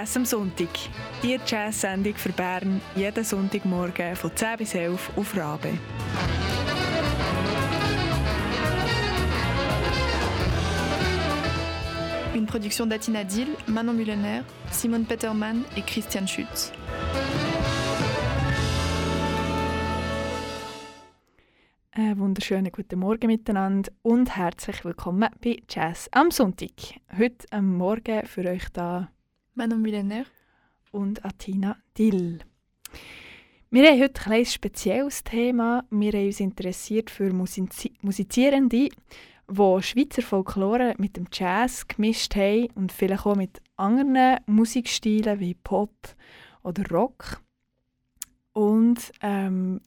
Jazz am Sonntag. Die Jazz-Sendung für Bern jeden Sonntagmorgen von 10 bis 11 auf Rabe. Une production d'Atina Dill, Manon Mullener, Simone Peterman et Christian Schütz. Einen wunderschönen guten Morgen miteinander und herzlich willkommen bei Jazz am Sonntag. Heute am Morgen für euch da Manon Mullener und Atina Dill. Wir haben heute ein spezielles Thema. Wir haben uns interessiert für Musizi Musizierende, die Schweizer Folklore mit dem Jazz gemischt haben und vielleicht auch mit anderen Musikstilen wie Pop oder Rock. Und ähm,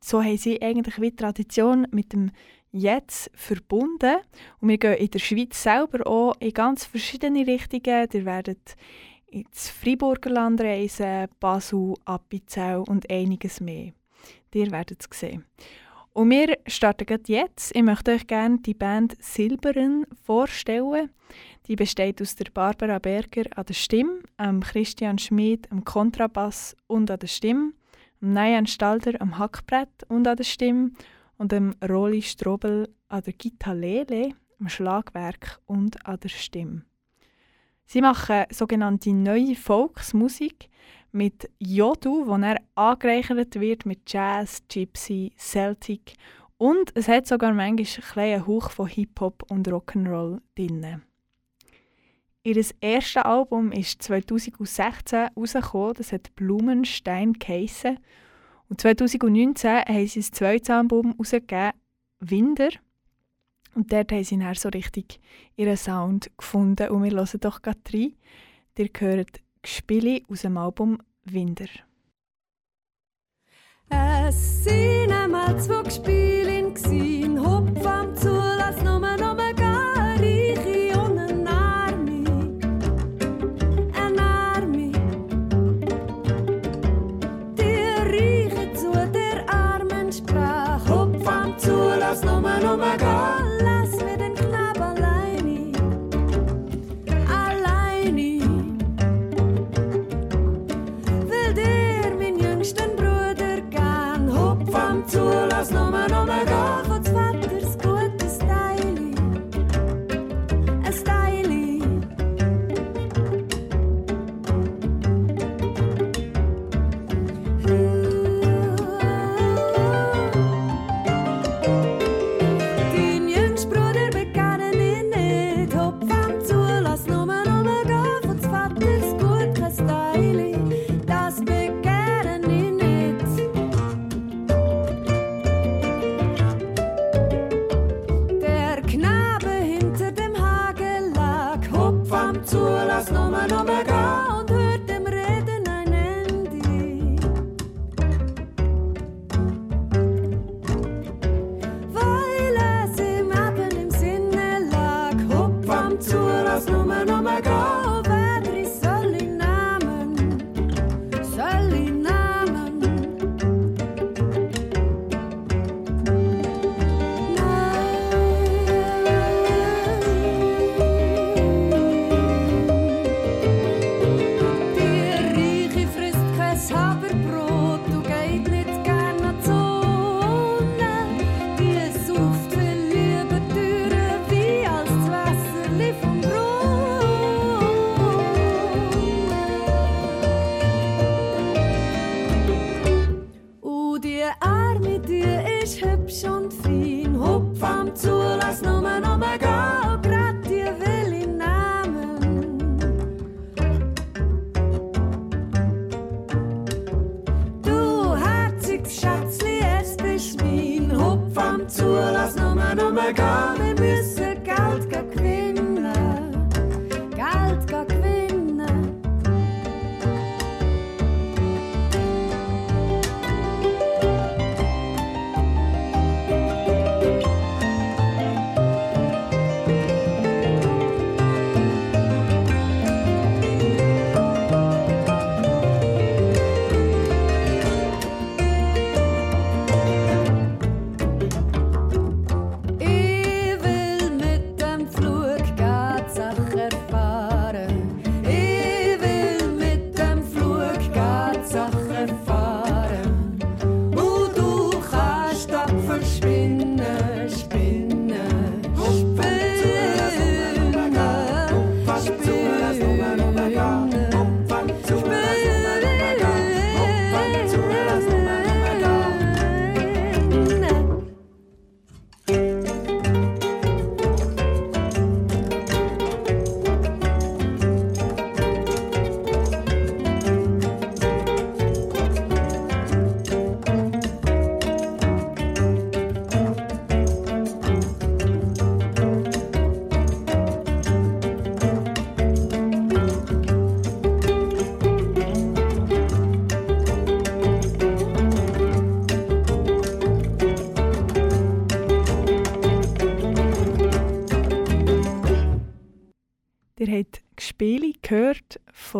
so haben sie eigentlich wie Tradition mit dem Jetzt verbunden. Und wir gehen in der Schweiz selber auch in ganz verschiedene Richtungen. Ihr werdet ins Freiburger Land reisen, Basel, Appenzell und einiges mehr. Ihr werdet es sehen. Und wir starten jetzt. Ich möchte euch gerne die Band Silberen vorstellen. Die besteht aus der Barbara Berger an der Stimme, Christian Schmid am Kontrabass und an der Stimme, am Nayan Stalder am Hackbrett und an der Stimme und dem Roli Strobel an der Gitarre, am Schlagwerk und an der Stimme. Sie machen sogenannte neue Volksmusik mit Jodu, wo er angereichert wird mit Jazz, Gypsy, Celtic und es hat sogar manchmal einen Hauch von Hip-Hop und Rock'n'Roll drin. Ihr erstes Album ist 2016 herausgekommen, das hat Blumenstein geheissen. Und 2019 haben sie ein zweites Album herausgegeben, Winder. Und dort haben sie dann so richtig ihren Sound gefunden. Und wir hören doch gerade rein. Ihr hört Gespiele aus dem Album Winder. Es sind einmal zwei Gespielin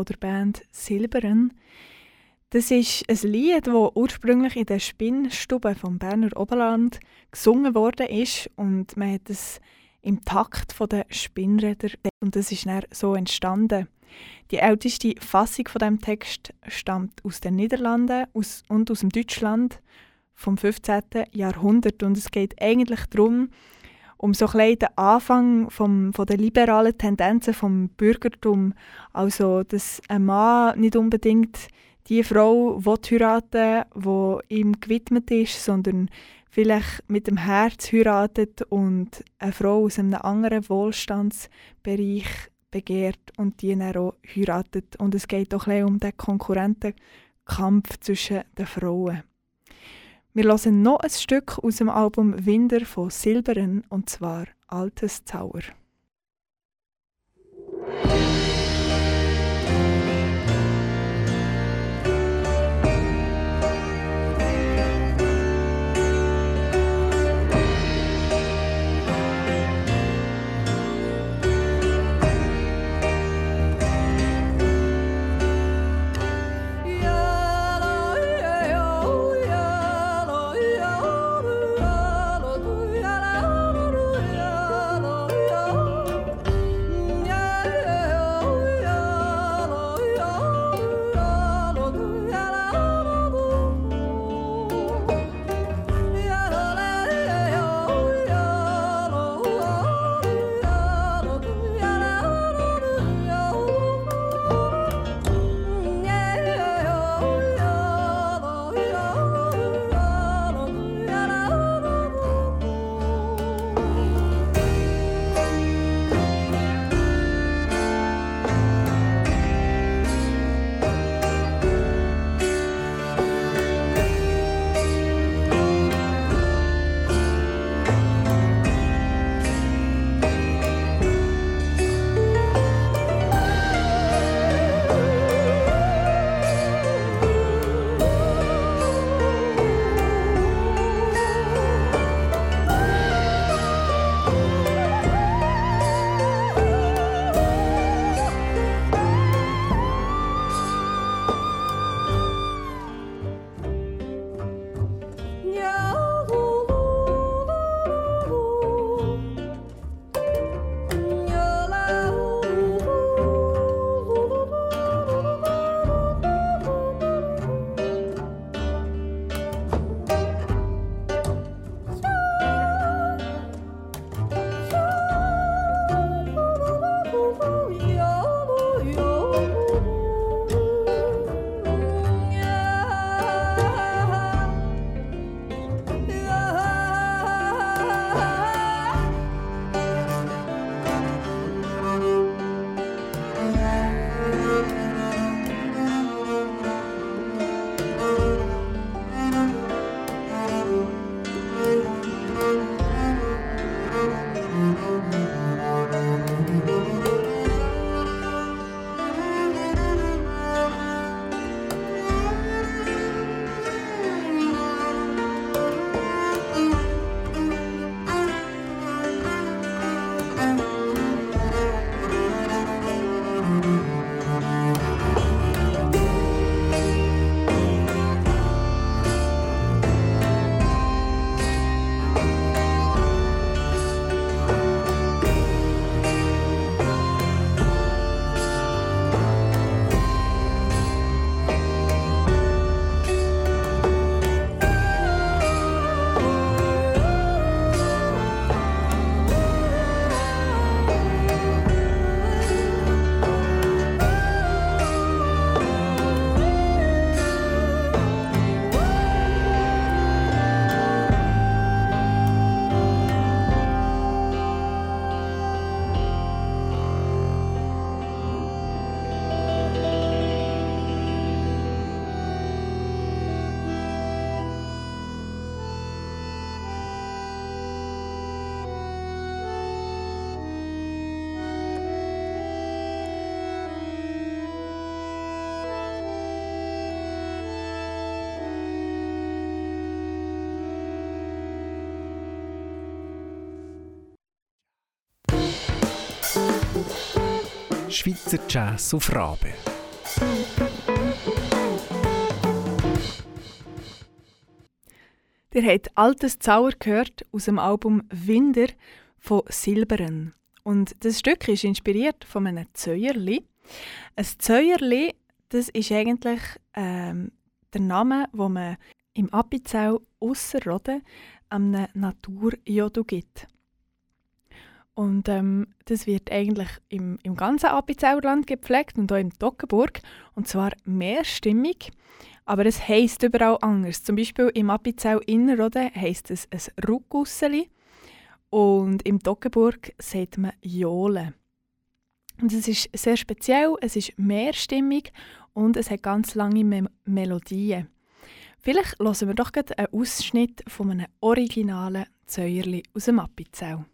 von der Band Silberen. Das ist ein Lied, das ursprünglich in der Spinnstube vom Berner Oberland gesungen worden ist und man hat es im Takt der Spinnräder und das ist dann so entstanden. Die älteste Fassung von dem Text stammt aus den Niederlanden aus, und aus dem Deutschland vom 15. Jahrhundert und es geht eigentlich darum, um so ein den Anfang vom, von der liberalen Tendenzen vom Bürgertum, also dass ein Mann nicht unbedingt die Frau heiraten will, die ihm gewidmet ist, sondern vielleicht mit dem Herz heiratet und eine Frau aus einem anderen Wohlstandsbereich begehrt und die dann auch heiratet. Und es geht auch um den Konkurrentenkampf zwischen den Frauen. Wir hören noch ein Stück aus dem Album Winder von Silberen und zwar Altes Zauer. Schweizer Jazz auf Rabe. Ihr habt altes Zauber gehört aus dem Album Winder von Silberen. Und das Stück ist inspiriert von einem Zäuerli. Ein Zäuerli, das ist eigentlich ähm, der Name, wo man im Appenzell Ausserrhoden einem Naturjodu gibt. Und ähm, das wird eigentlich im, im ganzen Appenzellerland gepflegt und auch im Toggenburg. Und zwar mehrstimmig. Aber es heisst überall anders. Zum Beispiel im Appenzell Innerrhoden heisst es ein Ruckusseli. Und im Toggenburg sagt man Jole. Und es ist sehr speziell, es ist mehrstimmig und es hat ganz lange Me Melodien. Vielleicht hören wir doch einen Ausschnitt von einem originalen Zäuerli aus dem Appenzell.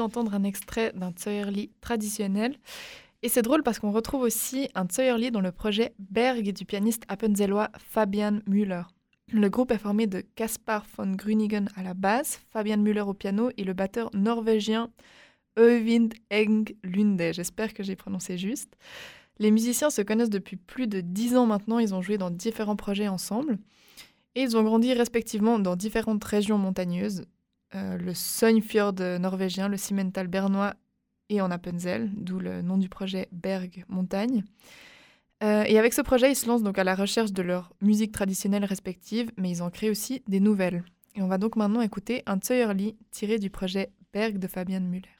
D'entendre un extrait d'un Zäuerli traditionnel. Et c'est drôle parce qu'on retrouve aussi un Zäuerli dans le projet Berg du pianiste appenzellois Fabian Müller. Le groupe est formé de Caspar von Grüningen à la basse, Fabian Müller au piano et le batteur norvégien Øyvind Eng Lunde. J'espère que j'ai prononcé juste. Les musiciens se connaissent depuis plus de dix ans maintenant, ils ont joué dans différents projets ensemble. Et ils ont grandi respectivement dans différentes régions montagneuses, euh, le Søgnfjord norvégien, le Simmental bernois et en Appenzell, d'où le nom du projet Berg Montagne. Euh, et avec ce projet, ils se lancent donc à la recherche de leur musique traditionnelle respective, mais ils en créent aussi des nouvelles. Et on va donc maintenant écouter un Zäuerli tiré du projet Berg de Fabian Müller.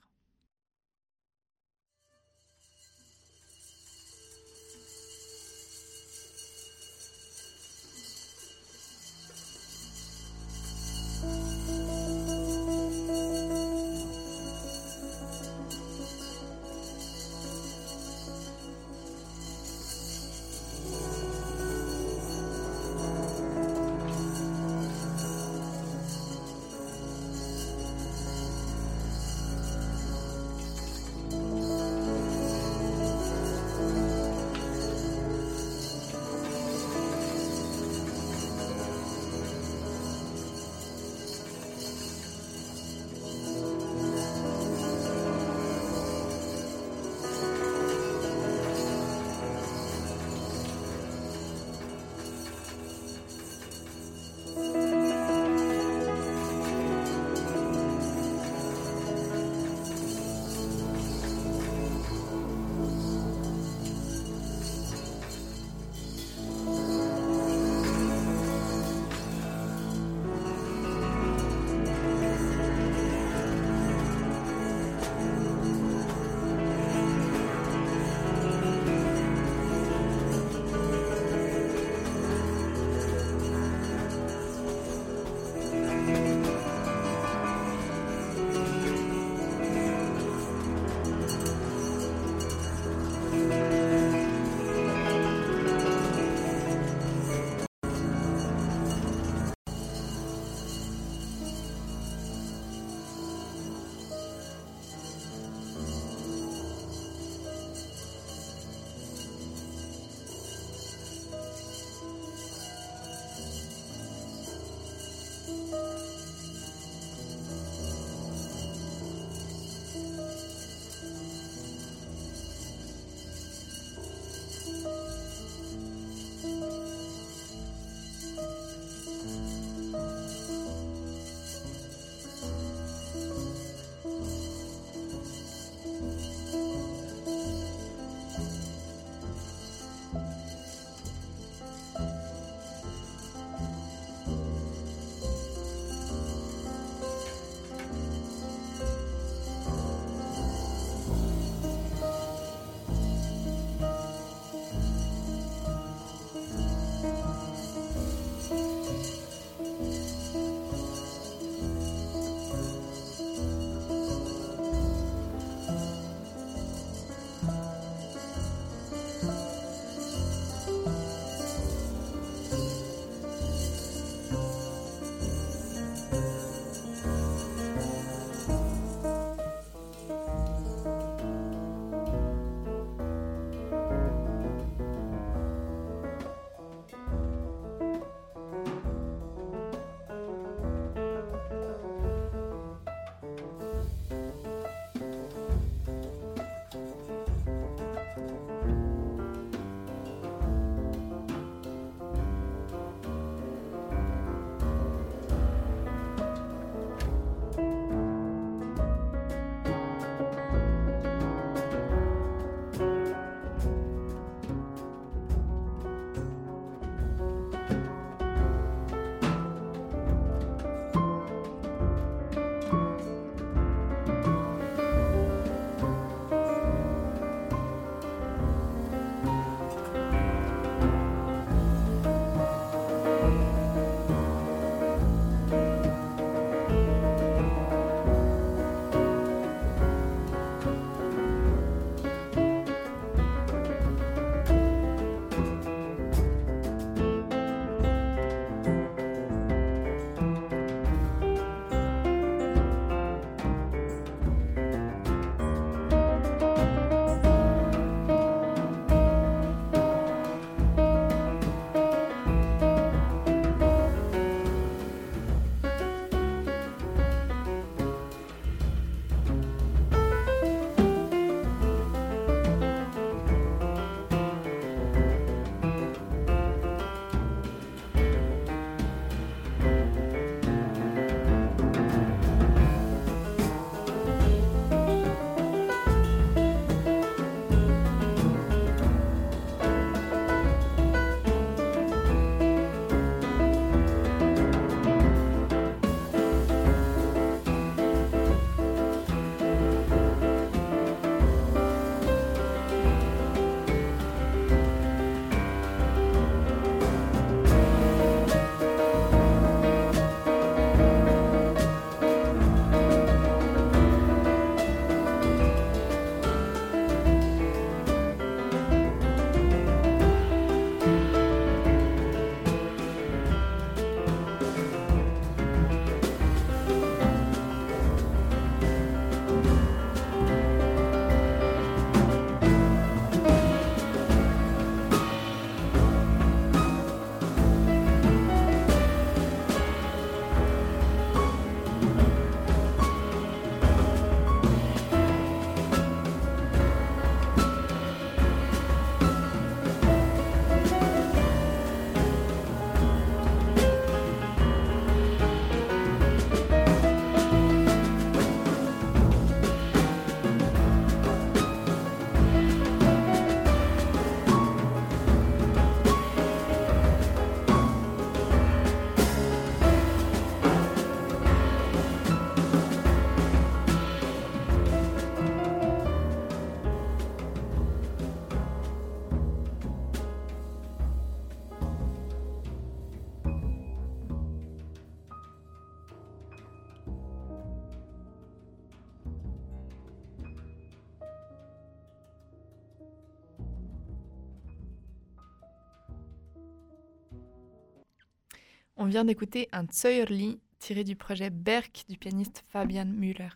Vient d'écouter un Zöierli tiré du projet Berg du pianiste Fabian Müller.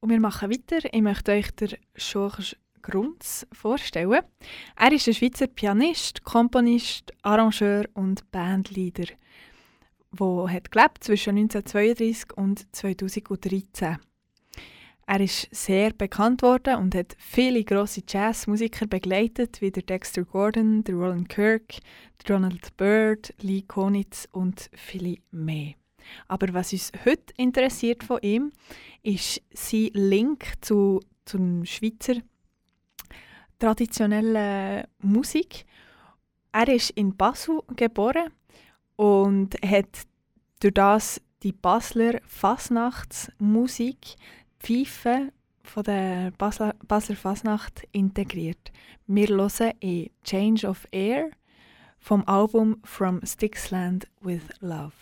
Und wir machen weiter. Ich möchte euch den Georges Grunz vorstellen. Er ist ein Schweizer Pianist, Komponist, Arrangeur und Bandleader, der hat gelebt zwischen 1932 und 2013. Er ist sehr bekannt worden und hat viele grosse Jazzmusiker begleitet, wie der Dexter Gordon, der Roland Kirk, der Ronald Byrd, Lee Konitz und viele mehr. Aber was uns heute interessiert von ihm, ist sein Link zu, zum Schweizer traditionellen Musik. Er ist in Basel geboren und hat durch das die Basler Fasnachtsmusik, Pfeife von der Basler, Basler Fasnacht integriert. Wir hören in Change of Air vom Album From Sticksland with Love.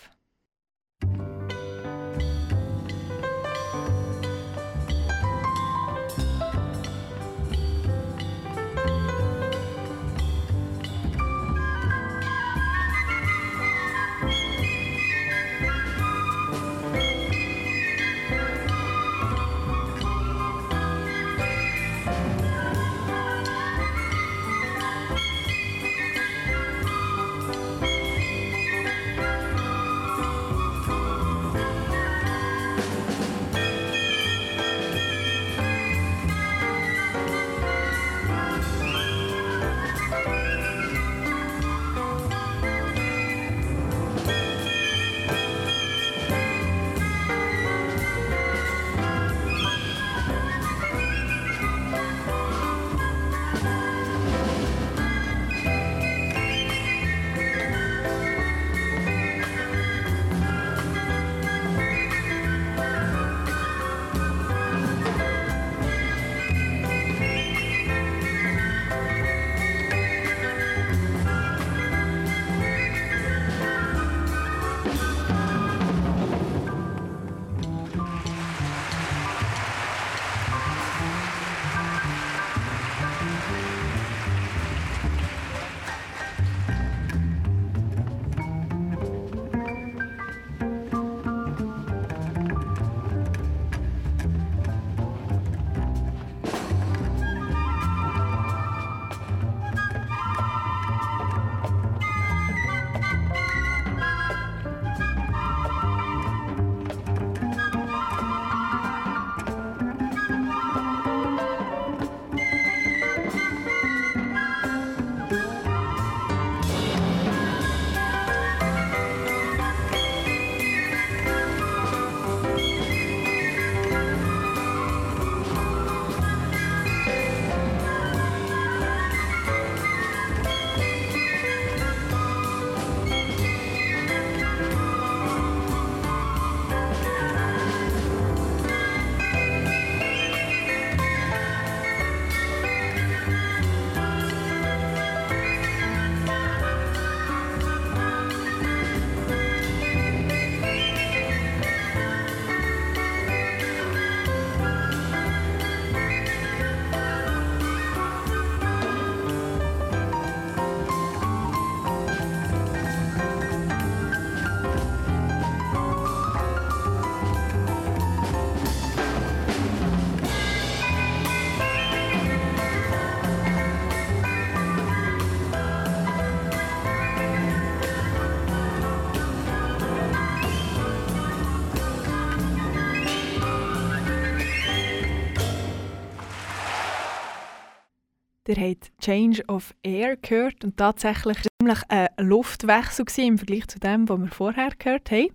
Change of Air gehört und tatsächlich ziemlich ein Luftwechsel im Vergleich zu dem, was wir vorher gehört haben.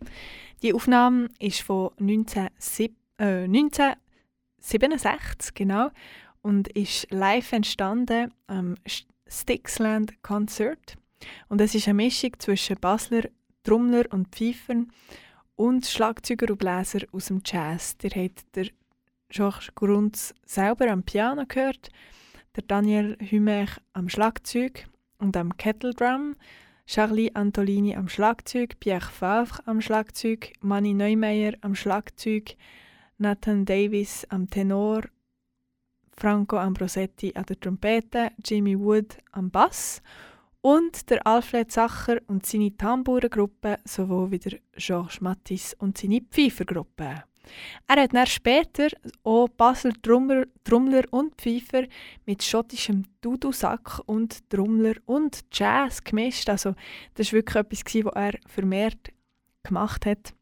Die Aufnahme ist von 1967, äh, 1967 genau, und ist live entstanden am Sticksland Concert. Und es ist eine Mischung zwischen Basler Trommler und Pfeifern und Schlagzeuger und Bläser aus dem Jazz. Ihr habt der Georges Grunz selber am Piano gehört, der Daniel Hümech am Schlagzeug und am Kettledrum, Charlie Antolini am Schlagzeug, Pierre Favre am Schlagzeug, Manny Neumeyer am Schlagzeug, Nathan Davis am Tenor, Franco Ambrosetti an der Trompete, Jimmy Wood am Bass und der Alfred Sacher und seine Tambourengruppe sowohl wie der Georges Mattis und seine Pfeifergruppe. Er hat dann später auch Basel Trommler, Trommler und Pfeifer mit schottischem Dudusack und Trommler und Jazz gemischt. Also das war wirklich etwas, was er vermehrt gemacht hat,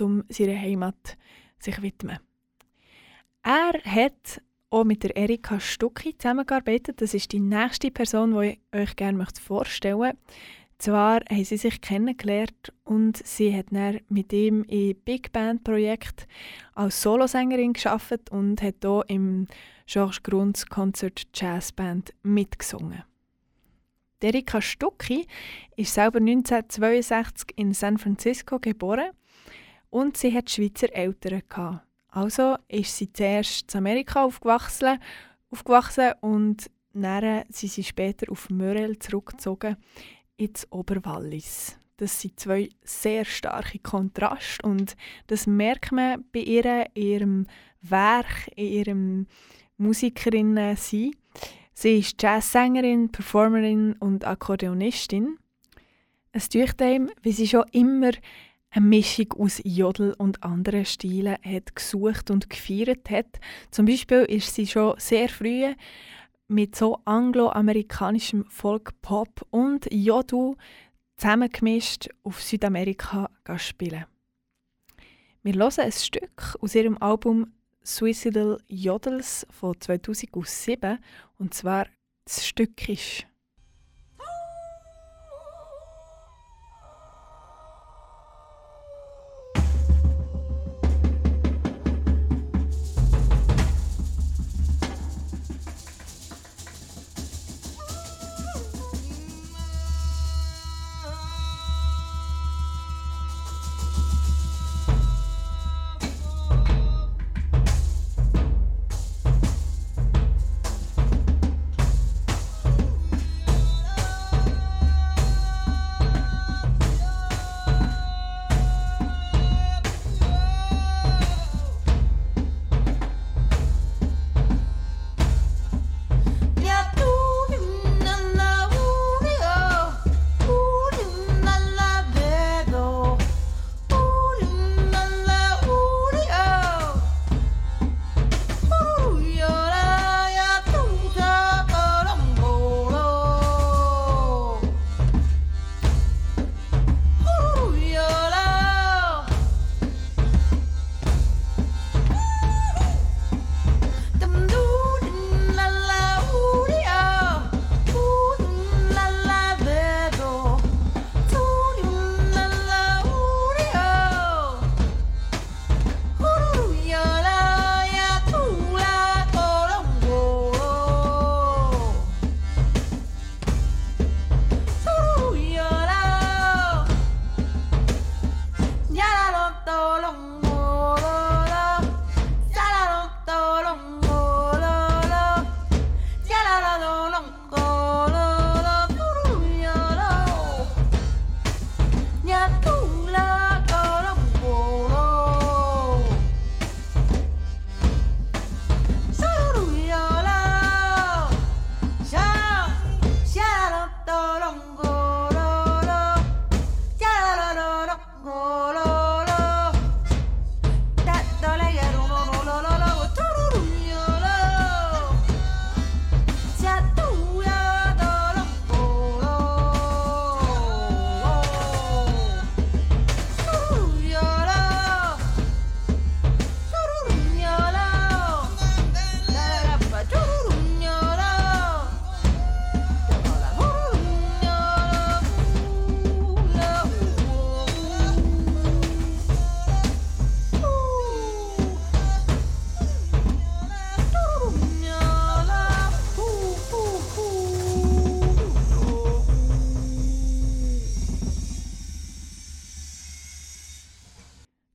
um seiner Heimat sich zu widmen. Er hat auch mit der Erika Stucki zusammengearbeitet. Das ist die nächste Person, die ich euch gerne vorstellen möchte. Zwar haben sie sich kennengelernt und sie hat dann mit ihm im Big Band Projekt als Solosängerin geschafft und hat hier im Georges Grunds Concert Jazz Band mitgesungen. Erika Stucki ist selber 1962 in San Francisco geboren und sie hat Schweizer Eltern gehabt. Also ist sie zuerst in Amerika aufgewachsen, aufgewachsen und dann sind sie später auf Mörel zurückgezogen ins Oberwallis. Das sind zwei sehr starke Kontraste und das merkt man bei ihr, in ihrem Werk, in ihrem Musikerinnen sein. Sie ist Jazzsängerin, Performerin und Akkordeonistin. Es tut ihm, wie sie schon immer eine Mischung aus Jodel und anderen Stilen hat gesucht und gefeiert hat. Zum Beispiel ist sie schon sehr früh mit so angloamerikanischem Folk-Pop und Jodel zusammengemischt auf Südamerika spielen. Wir hören ein Stück aus ihrem Album Suicidal Jodels von 2007 und zwar das Stück ist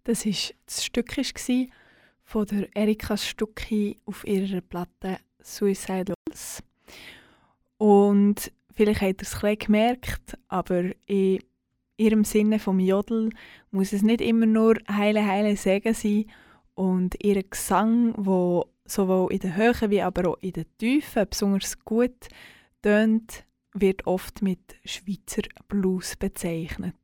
Das war das Stück von der Erika Stucki auf ihrer Platte Suicidals. Und vielleicht habt ihr es ein gemerkt, aber in ihrem Sinne vom Jodel muss es nicht immer nur heile heile Segen sein und ihr Gesang, wo sowohl in der Höhe wie aber auch in der Tiefe besonders gut tönt, wird oft mit Schweizer Blues bezeichnet.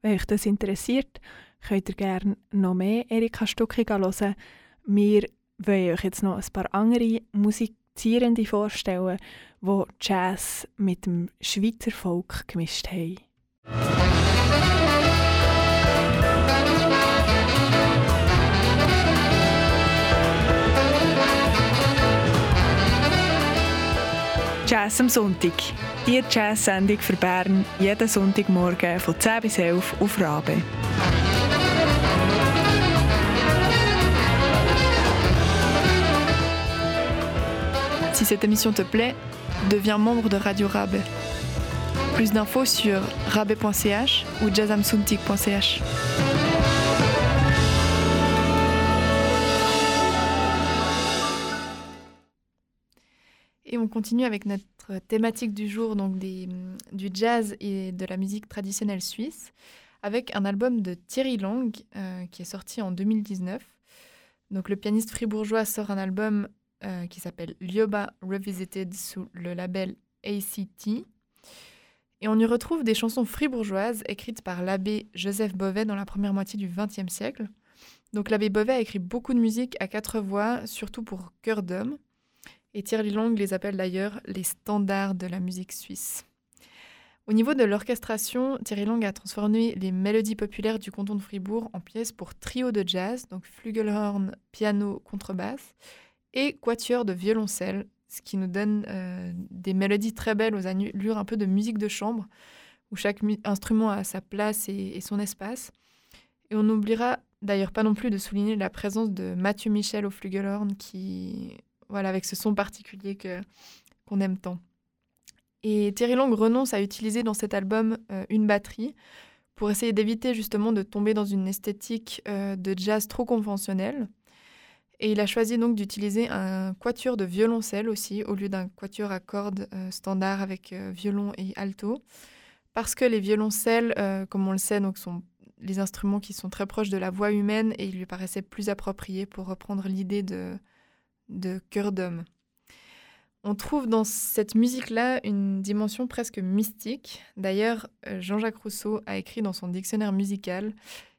Wenn euch das interessiert, könnt ihr gerne noch mehr Erika Stucki hören. Wir wollen euch jetzt noch ein paar andere Musizierende vorstellen, die Jazz mit dem Schweizer Volk gemischt haben. Jazz am Sonntag. Die Jazz-Sendung für Bern jeden Sonntagmorgen von 10 bis 11 auf Rabe. Si cette émission te plaît, deviens membre de Radio Rabe. Plus d'infos sur rabe.ch ou jazzamsuntik.ch. Et on continue avec notre thématique du jour, donc du jazz et de la musique traditionnelle suisse, avec un album de Thierry Lang euh, qui est sorti en 2019. Donc le pianiste fribourgeois sort un album euh, qui s'appelle Lyoba Revisited sous le label ACT. Et on y retrouve des chansons fribourgeoises écrites par l'abbé Joseph Beauvais dans la première moitié du XXe siècle. Donc l'abbé Beauvais a écrit beaucoup de musique à quatre voix, surtout pour chœur d'homme. Et Thierry Long les appelle d'ailleurs les standards de la musique suisse. Au niveau de l'orchestration, Thierry Long a transformé les mélodies populaires du canton de Fribourg en pièces pour trio de jazz, donc flugelhorn, piano, contrebasse, et quatuor de violoncelle, ce qui nous donne euh, des mélodies très belles aux allures un peu de musique de chambre, où chaque instrument a sa place et, son espace. Et on n'oubliera d'ailleurs pas non plus de souligner la présence de Mathieu Michel au flugelhorn, qui voilà, avec ce son particulier que qu'on aime tant. Et Thierry Long renonce à utiliser dans cet album euh, une batterie pour essayer d'éviter justement de tomber dans une esthétique euh, de jazz trop conventionnelle. Et il a choisi donc d'utiliser un quatuor de violoncelle aussi, au lieu d'un quatuor à cordes euh, standard avec violon et alto, parce que les violoncelles, comme on le sait, sont les instruments qui sont très proches de la voix humaine et il lui paraissait plus approprié pour reprendre l'idée de, cœur d'homme. On trouve dans cette musique-là une dimension presque mystique. D'ailleurs, euh, Jean-Jacques Rousseau a écrit dans son dictionnaire musical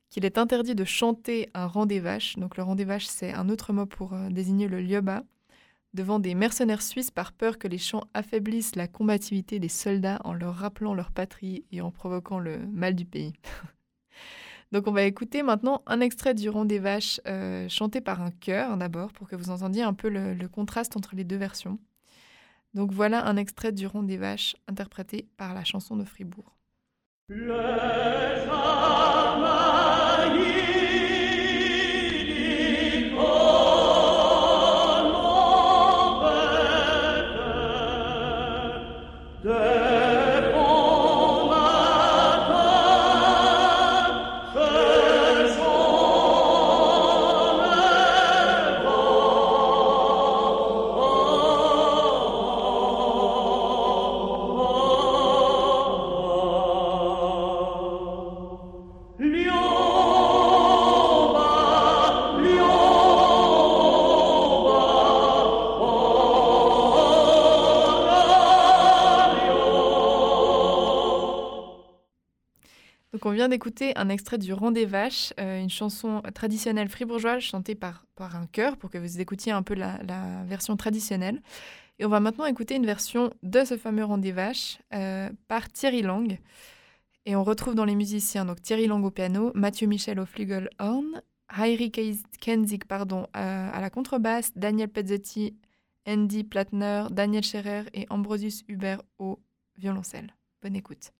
qu'il est interdit de chanter un rang des vaches. Donc le rang des vaches, c'est un autre mot pour euh, désigner le lioba, devant des mercenaires suisses par peur que les chants affaiblissent la combativité des soldats en leur rappelant leur patrie et en provoquant le mal du pays. Donc on va écouter maintenant un extrait du Rond des Vaches euh, chanté par un chœur d'abord pour que vous entendiez un peu le, contraste entre les deux versions. Donc voilà un extrait du Rond des Vaches interprété par la chanson de Fribourg. Israel. Vient d'écouter un extrait du Rond des Vaches, euh, une chanson traditionnelle fribourgeoise chantée par, par un chœur pour que vous écoutiez un peu la, version traditionnelle. Et on va maintenant écouter une version de ce fameux Rond des Vaches euh, par Thierry Lang. Et on retrouve dans les musiciens donc Thierry Lang au piano, Mathieu Michel au flugelhorn, Heiri Kenzig pardon, euh, à la contrebasse, Daniel Pezzotti, Andy Platner, Daniel Scherer et Ambrosius Hubert au violoncelle. Bonne écoute.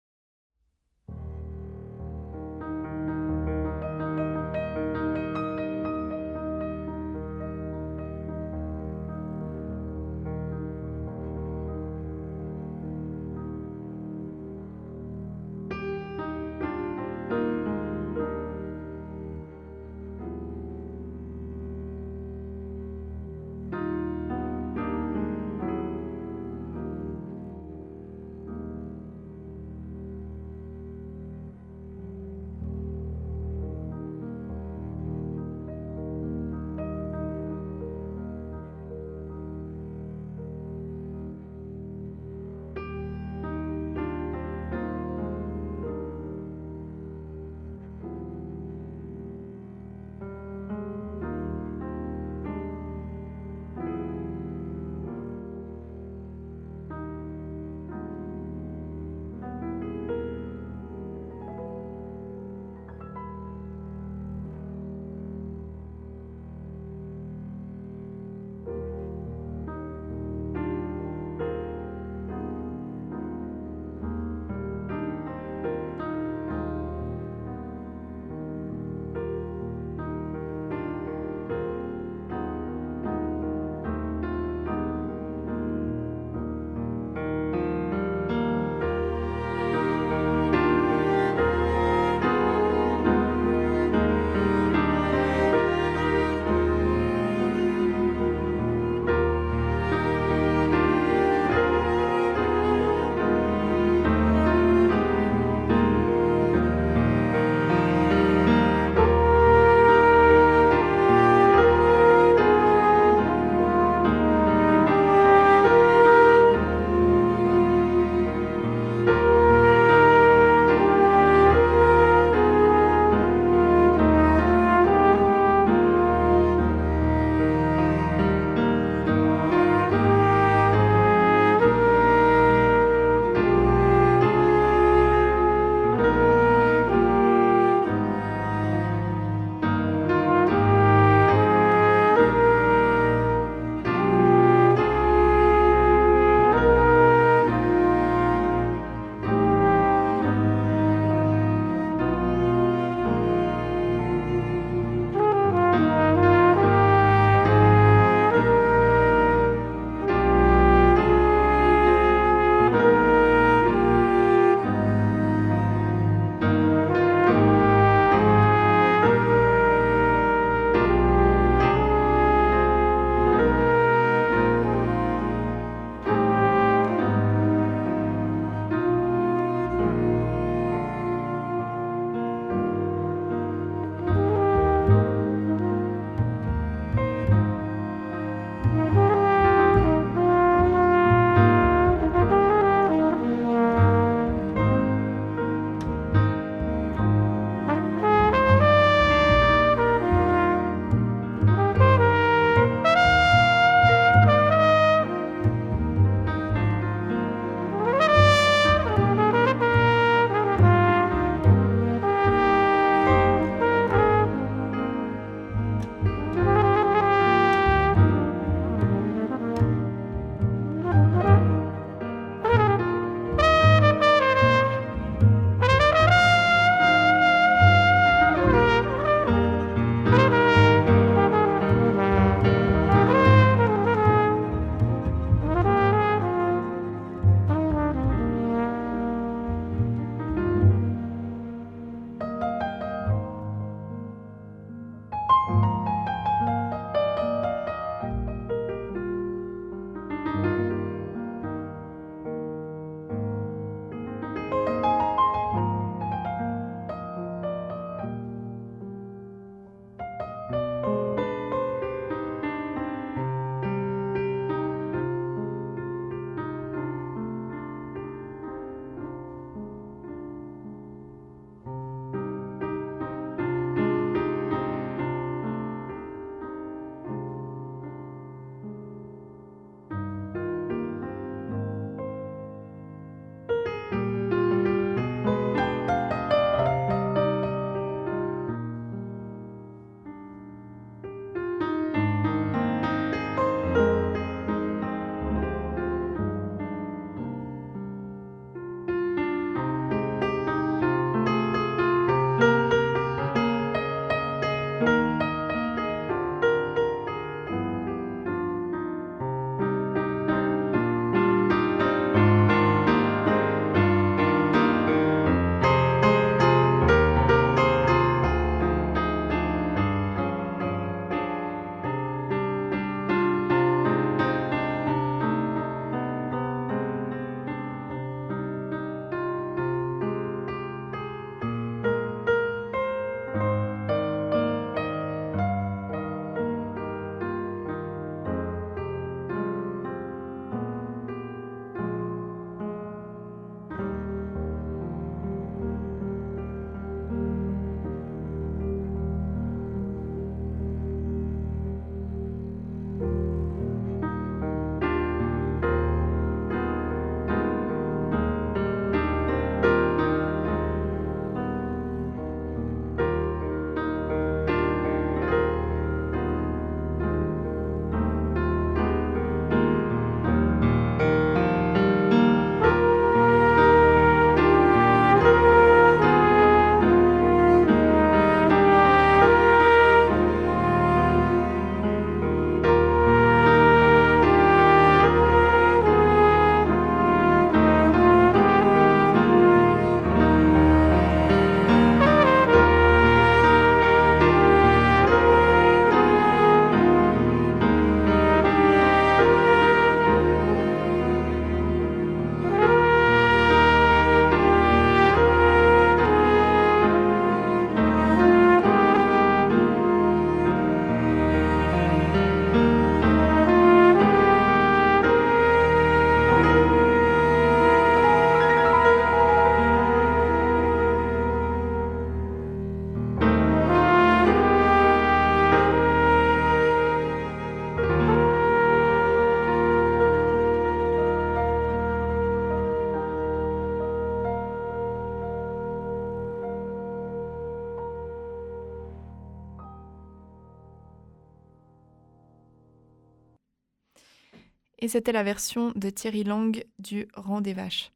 Et c'était la version de Thierry Lang du Rang des Vaches.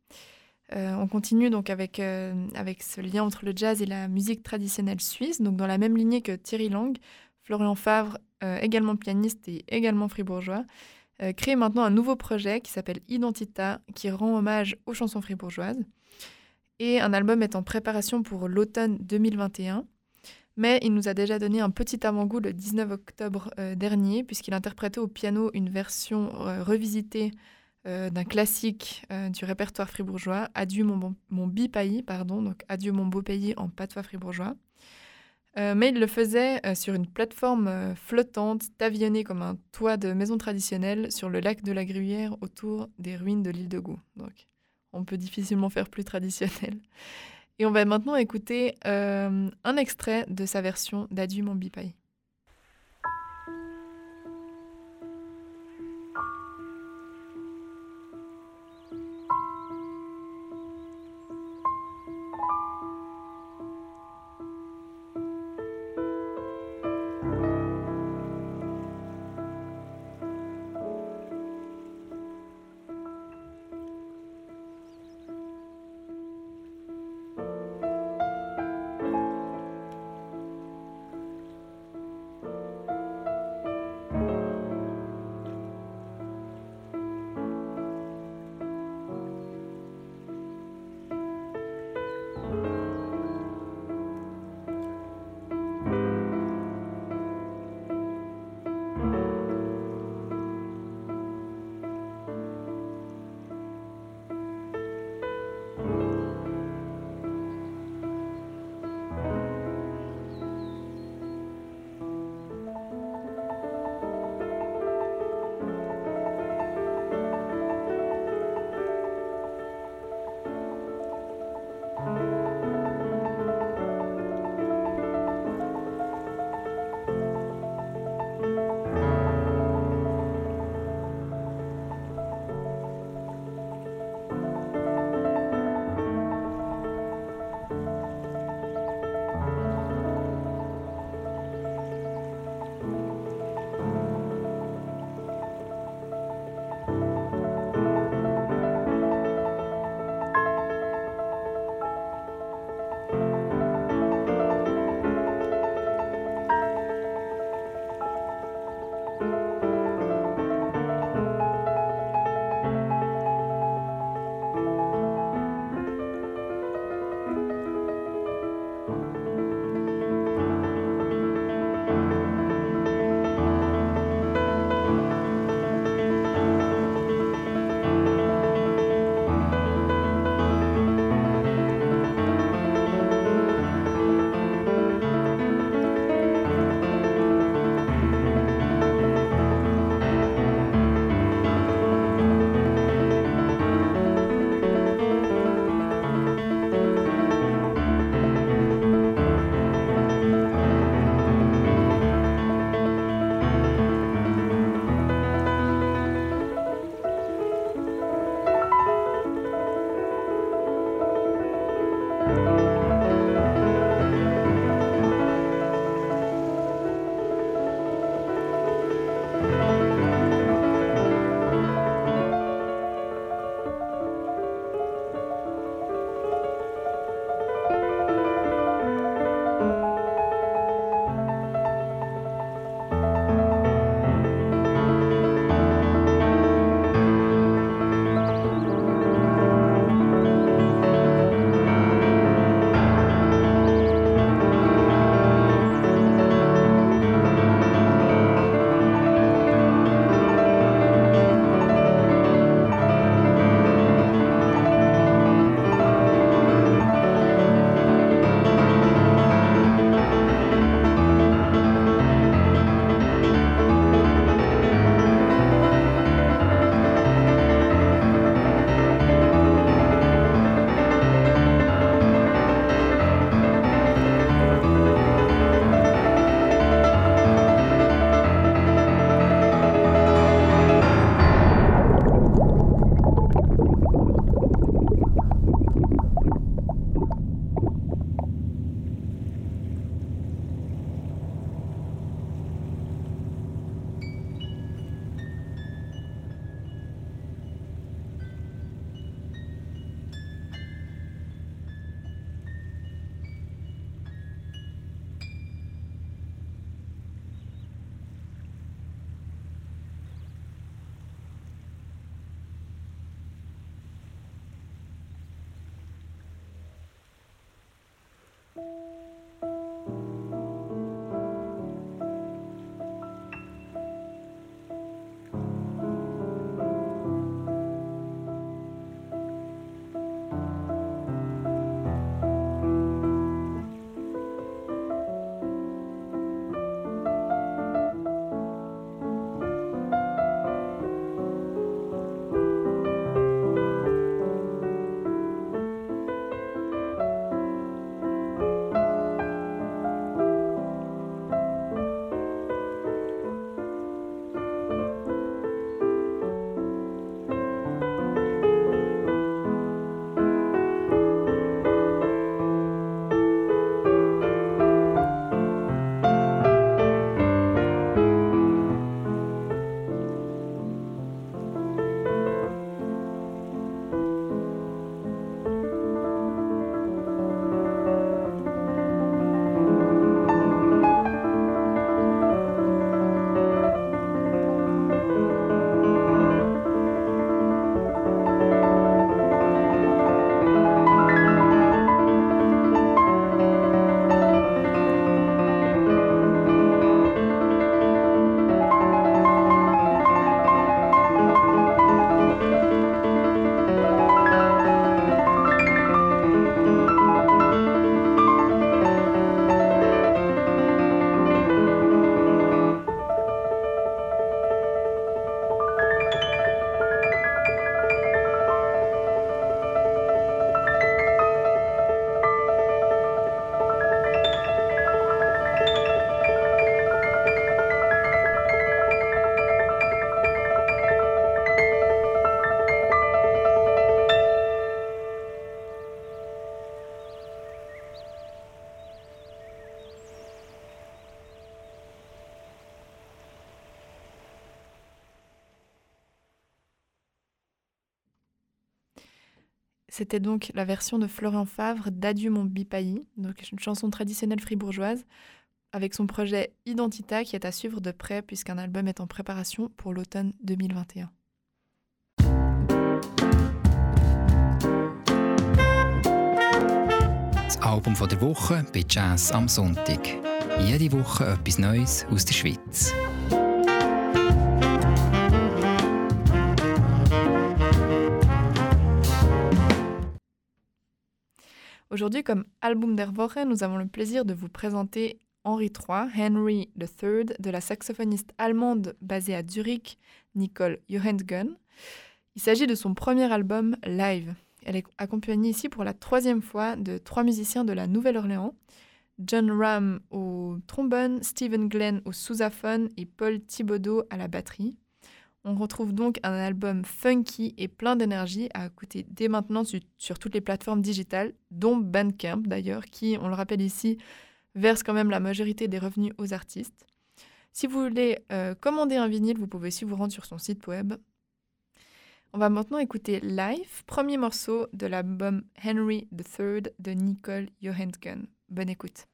Euh, on continue donc avec, euh, avec ce lien entre le jazz et la musique traditionnelle suisse. Donc dans la même lignée que Thierry Lang, Florian Favre, euh, également pianiste et également fribourgeois, crée maintenant un nouveau projet qui s'appelle Identita, qui rend hommage aux chansons fribourgeoises. Et un album est en préparation pour l'automne 2021. Mais il nous a déjà donné un petit avant-goût le 19 octobre dernier, puisqu'il interprétait au piano une version revisitée euh, d'un classique euh, du répertoire fribourgeois, Adieu mon, pardon, donc Adieu mon beau pays en patois fribourgeois. Euh, mais il le faisait sur une plateforme flottante, tavionnée comme un toit de maison traditionnelle sur le lac de la Gruyère autour des ruines de l'île de Gou. Donc on peut difficilement faire plus traditionnel. Et on va maintenant écouter un extrait de sa version d'Adieu mon. C'était donc la version de Florian Favre d'Adieu mon donc une chanson traditionnelle fribourgeoise, avec son projet Identita qui est à suivre de près puisqu'un album est en préparation pour l'automne 2021. Das Album der Woche bei Jazz am Sonntag. Jede Woche etwas Neues aus der Schweiz. Aujourd'hui, comme album der Woche, nous avons le plaisir de vous présenter Henri III, Henry III, de la saxophoniste allemande basée à Zurich, Nicole Johansson. Il s'agit de son premier album live. Elle est accompagnée ici pour la troisième fois de trois musiciens de la Nouvelle-Orléans, John Ram au trombone, Stephen Glenn au sousaphone et Paul Thibodeau à la batterie. On retrouve donc un album funky et plein d'énergie à écouter dès maintenant sur, toutes les plateformes digitales, dont Bandcamp d'ailleurs, qui, on le rappelle ici, verse quand même la majorité des revenus aux artistes. Si vous voulez euh, commander un vinyle, vous pouvez aussi vous rendre sur son site web. On va maintenant écouter Live, premier morceau de l'album Henry III de Nicole Johansson. Bonne écoute.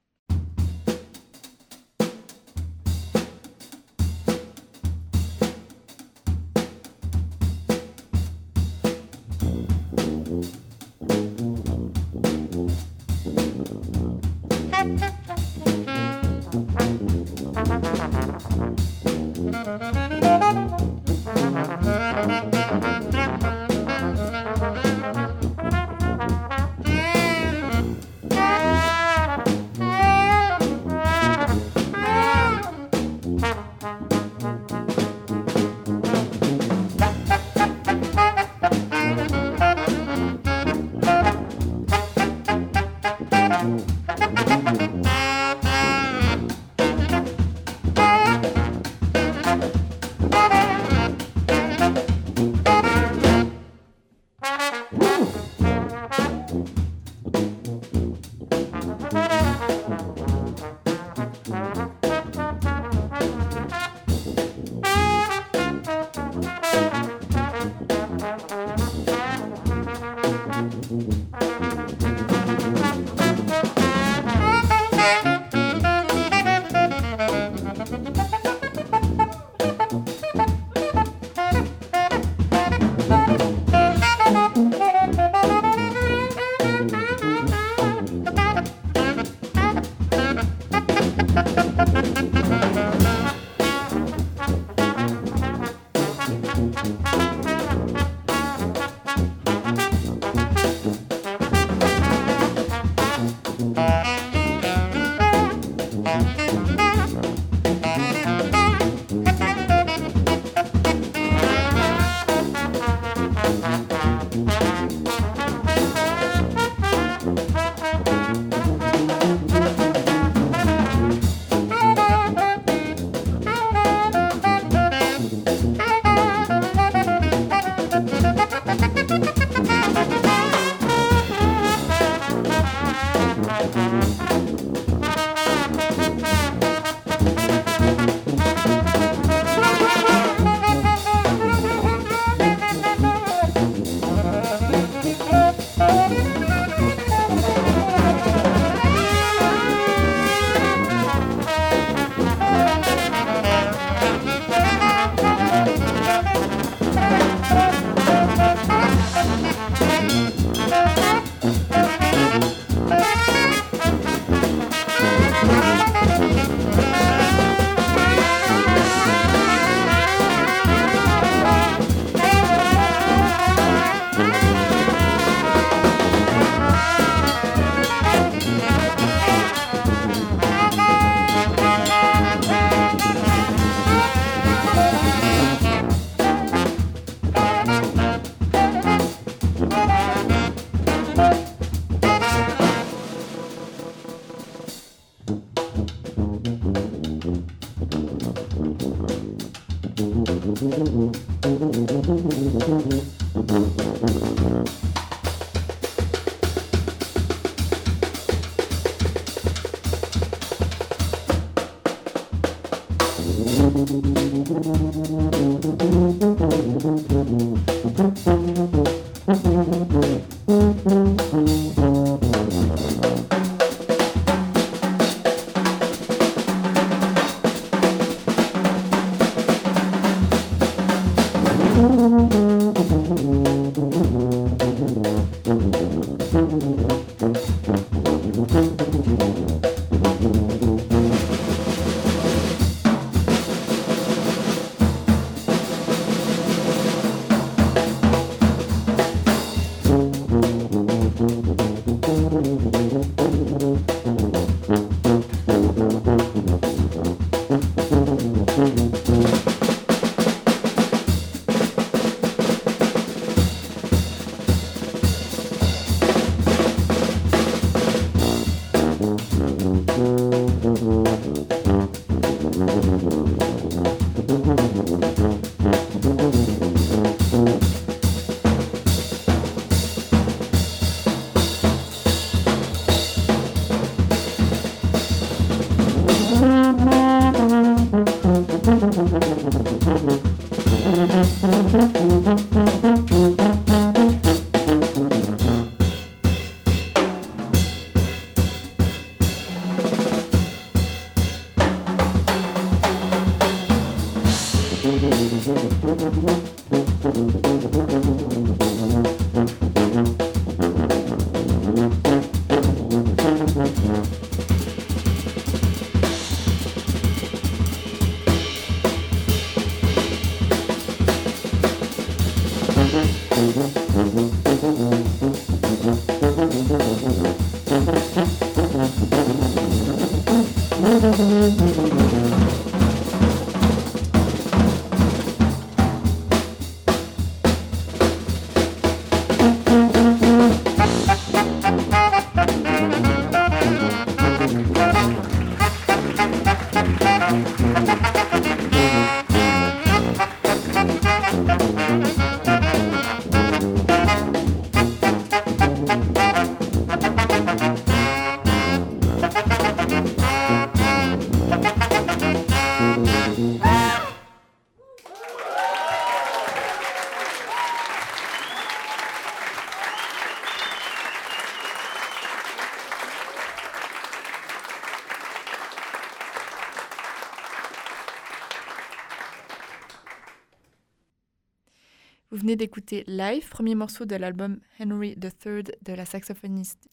Venez d'écouter Live, premier morceau de l'album Henry III de la saxophoniste.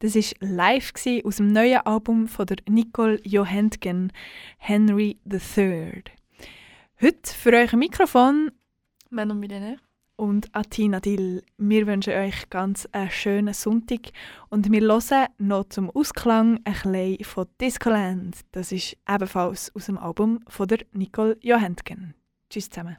Das war live aus dem neuen Album von der Nicole Johentgen, Henry III. Heute für euch ein Mikrofon Manon Millénaire. und Atina Dill. Wir wünschen euch ganz einen schönen Sonntag und wir hören noch zum Ausklang ein bisschen von Discoland. Das ist ebenfalls aus dem Album von der Nicole Johentgen. Tschüss zusammen.